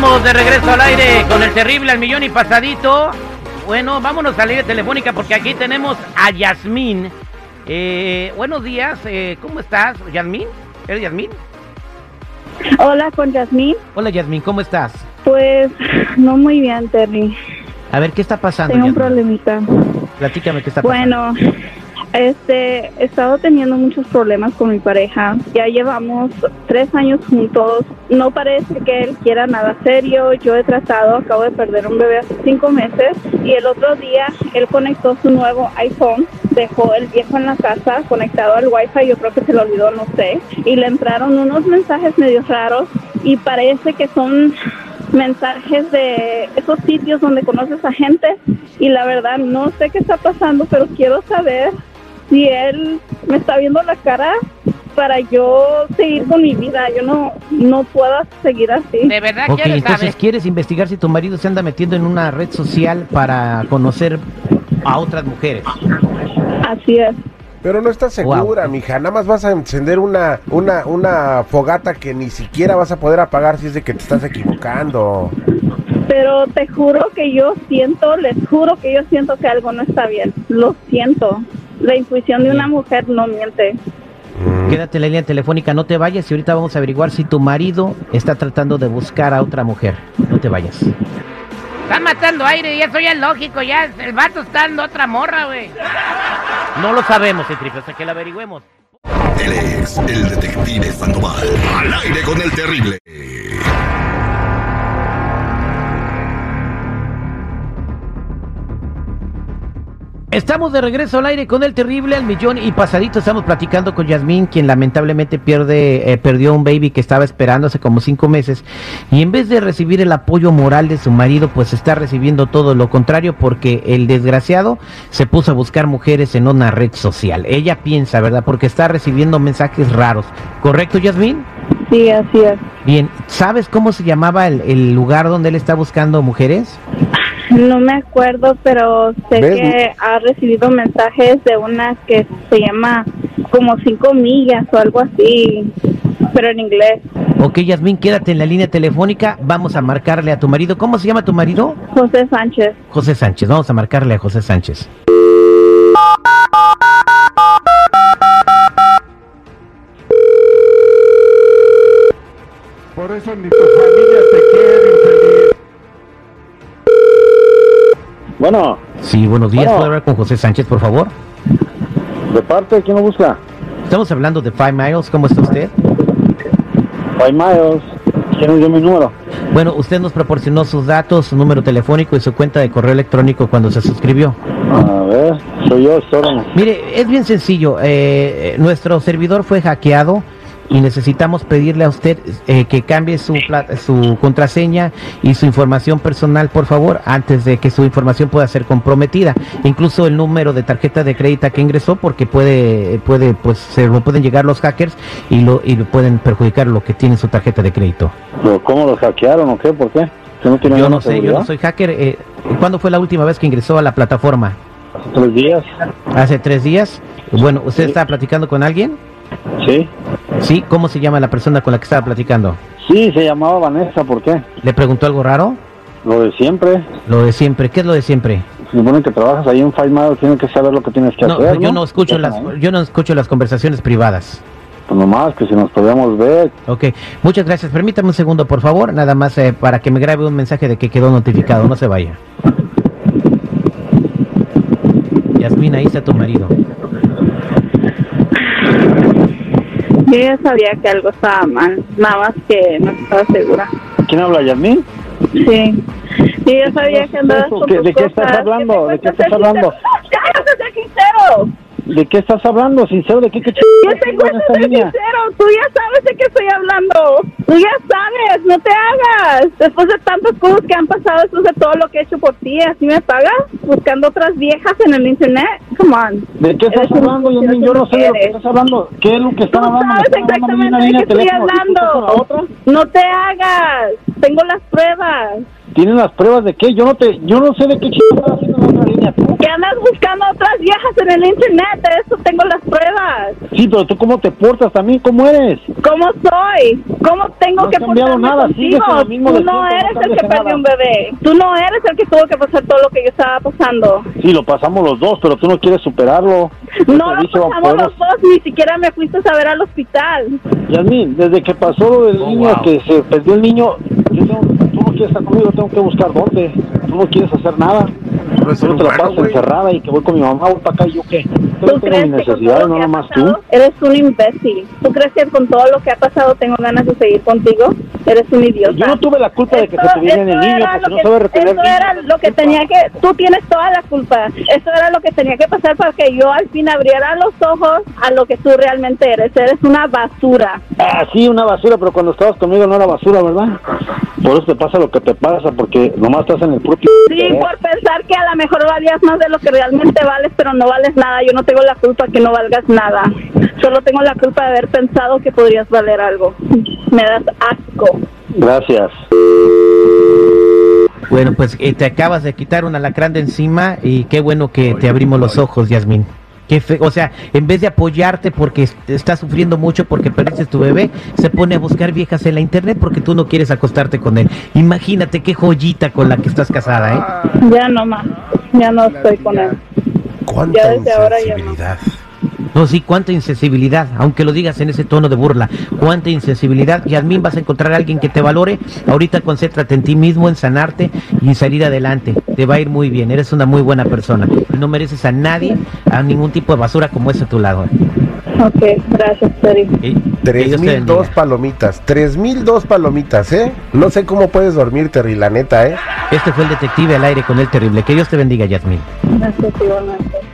Estamos de regreso al aire con el terrible al millón y pasadito. Bueno, vámonos a la línea telefónica porque aquí tenemos a Yasmín. Eh, buenos días, eh, ¿cómo estás? ¿Yasmín? ¿Eres Yasmín? Hola, con Yasmín. Hola Yasmín, ¿cómo estás? Pues no muy bien, Terry. A ver, ¿qué está pasando? Tengo un problemita. Platícame qué está pasando. Bueno, este, he estado teniendo muchos problemas con mi pareja. Ya llevamos tres años juntos. No parece que él quiera nada serio. Yo he tratado, acabo de perder un bebé hace cinco meses. Y el otro día él conectó su nuevo iPhone. Dejó el viejo en la casa conectado al Wi-Fi. Yo creo que se lo olvidó, no sé. Y le entraron unos mensajes medio raros. Y parece que son mensajes de esos sitios donde conoces a gente y la verdad no sé qué está pasando, pero quiero saber si él me está viendo la cara para yo seguir con mi vida. Yo no no puedo seguir así. ¿De verdad Ok, quieres entonces saber? quieres investigar si tu marido se anda metiendo en una red social para conocer a otras mujeres. Así es. Pero no estás segura, Wow. mija. Nada más vas a encender una, una, una fogata que ni siquiera vas a poder apagar si es de que te estás equivocando. Pero te juro que yo siento, les juro que yo siento que algo no está bien. Lo siento. La intuición de una mujer no miente. Quédate en la línea telefónica, no te vayas y ahorita vamos a averiguar si tu marido está tratando de buscar a otra mujer. No te vayas. Están matando aire y eso ya es lógico, ya el vato está dando otra morra, güey. No lo sabemos, Entripe, hasta que lo averigüemos. Él es el detective Sandoval. Al aire con el terrible. Estamos de regreso al aire con el terrible al millón y pasadito. Estamos platicando con Yasmín, quien lamentablemente pierde, eh, perdió un baby que estaba esperando hace como cinco meses. Y en vez de recibir el apoyo moral de su marido, pues está recibiendo todo lo contrario porque el desgraciado se puso a buscar mujeres en una red social. Ella piensa, ¿verdad? Porque está recibiendo mensajes raros. ¿Correcto, Yasmín? Sí, así es. Bien, ¿sabes cómo se llamaba el, el lugar donde él está buscando mujeres? No me acuerdo, pero sé ¿Ves? que ha recibido mensajes de una que se llama como cinco millas o algo así, pero en inglés. Ok, Yasmín, quédate en la línea telefónica. Vamos a marcarle a tu marido. ¿Cómo se llama tu marido? José Sánchez. José Sánchez. Vamos a marcarle a José Sánchez. Por eso ni tu familia te quiere, Bueno, Sí, buenos días. Bueno. ¿Puedo hablar con José Sánchez, por favor? ¿de parte quién lo busca? Estamos hablando de Five Miles. ¿Cómo está usted? Five Miles. ¿Quién dio mi número? Bueno, usted nos proporcionó sus datos, su número telefónico y su cuenta de correo electrónico cuando se suscribió. A ver, soy yo, solo. Mire, es bien sencillo. eh, nuestro servidor fue hackeado y necesitamos pedirle a usted eh, que cambie su, su contraseña y su información personal, por favor, antes de que su información pueda ser comprometida. Incluso el número de tarjeta de crédito que ingresó, porque puede, puede, pues, se lo pueden llegar los hackers y lo, y pueden perjudicar lo que tiene su tarjeta de crédito. ¿Pero ¿Cómo lo hackearon o qué? ¿Por qué? ¿Que no tiene Yo no sé, yo no soy hacker. Eh, ¿Cuándo fue la última vez que ingresó a la plataforma? Hace tres días. Hace tres días. Bueno, ¿usted Sí. está platicando con alguien? Sí. Sí, ¿cómo se llama la persona con la que estaba platicando? Sí, se llamaba Vanessa, ¿por qué? ¿Le preguntó algo raro? Lo de siempre. Lo de siempre, ¿qué es lo de siempre? Se supone que trabajas ahí en Five tienes que saber lo que tienes que No, hacer, yo no escucho las, ahí. yo no escucho las conversaciones privadas. Pues nomás, que si nos podíamos ver. Ok, muchas gracias. Permítame un segundo, por favor, nada más eh, para que me grabe un mensaje de que quedó notificado. No se vaya. Yasmina, ahí está tu marido. Yo ya sabía que algo estaba mal, nada más que no estaba segura. ¿Quién habla, Yasmín? Sí. Yo ya sabía que andabas con ¿qué- tus de qué estás cosas, hablando? ¿De qué estás hablando? sincero. ¡Cállate, ser sincero! ¿De qué estás hablando? Sincero, ¿de qué, qué ch- Yo te esta ser sincero. Tú ya sabes de qué estoy hablando. Tú ya sabes, no te hagas. Después de tantas cosas que han pasado, después de todo lo que he hecho por ti, ¿así me pagas? Buscando otras viejas en el internet. Come on. ¿De qué estás Eres hablando, Yasmín? Yo no sé de lo que estás hablando. ¿Qué es lo que Tú están hablando? ¿Me sabes exactamente de qué estoy tú hablando. No te hagas. Tengo las pruebas. ¿Tienen las pruebas de qué? Yo no te, yo no sé de qué chico Que andas buscando a otras viejas en el internet, de eso tengo las pruebas. Sí, pero tú cómo te portas también, ¿cómo eres? ¿Cómo soy? ¿Cómo tengo No que portarme nada, contigo? Tú no eres el que perdió un bebé. Tú no eres el que tuvo que pasar todo lo que yo estaba pasando. Sí, lo pasamos los dos, pero tú no quieres superarlo. No lo pasamos los dos, ni siquiera me fuiste a ver al hospital. Yasmín, desde que pasó lo del Oh, niño, wow. que se perdió el niño, yo tengo, tú no quieres estar conmigo, tengo que buscar dónde. Tú no quieres hacer nada. No es Tú no te la güey. encerrada y que voy con mi mamá, voy para acá y yo qué. ¿Tú crees que con necesidades, todo lo no que ha nomás pasado tú. eres un imbécil? ¿Tú crees que con todo lo que ha pasado tengo ganas de seguir contigo? Eres un idiota. Yo no tuve la culpa de que se te viniera el niño, porque no sabe retener Eso era lo que tenía que... Tú tienes toda la culpa. Eso era lo que tenía que pasar para que yo al fin abriera los ojos a lo que tú realmente eres. Eres una basura. Ah, sí, una basura, pero cuando estabas conmigo no era basura, ¿verdad? Por eso te pasa lo que te pasa, porque nomás estás en el propio... Sí, por pensar que a lo mejor valías más de lo que realmente vales, pero no vales nada. Yo no tengo la culpa que no valgas nada. Solo tengo la culpa de haber pensado que podrías valer algo. Me das asco. Gracias. Bueno, pues eh, te acabas de quitar un alacrán de encima y qué bueno que te abrimos los ojos, Yasmín. Qué fe- o sea, en vez de apoyarte porque est- estás sufriendo mucho porque perdiste tu bebé, se pone a buscar viejas en la internet porque tú no quieres acostarte con él. Imagínate qué joyita con la que estás casada, ¿eh? Ya no más. Ya no estoy con él. Cuánta Ya desde ahora ya no. No, sí, cuánta insensibilidad, aunque lo digas en ese tono de burla, cuánta insensibilidad. Yasmín, vas a encontrar a alguien que te valore. Ahorita concéntrate en ti mismo, en sanarte y en salir adelante. Te va a ir muy bien, eres una muy buena persona. No mereces a nadie, a ningún tipo de basura como ese a tu lado. Ok, gracias, Terry. Tres mil dos palomitas. Tres mil dos palomitas, ¿eh? No sé cómo puedes dormir, Terry, la neta, ¿eh? Este fue el detective al aire con el terrible. Que Dios te bendiga, Yasmín. Gracias, igualmente.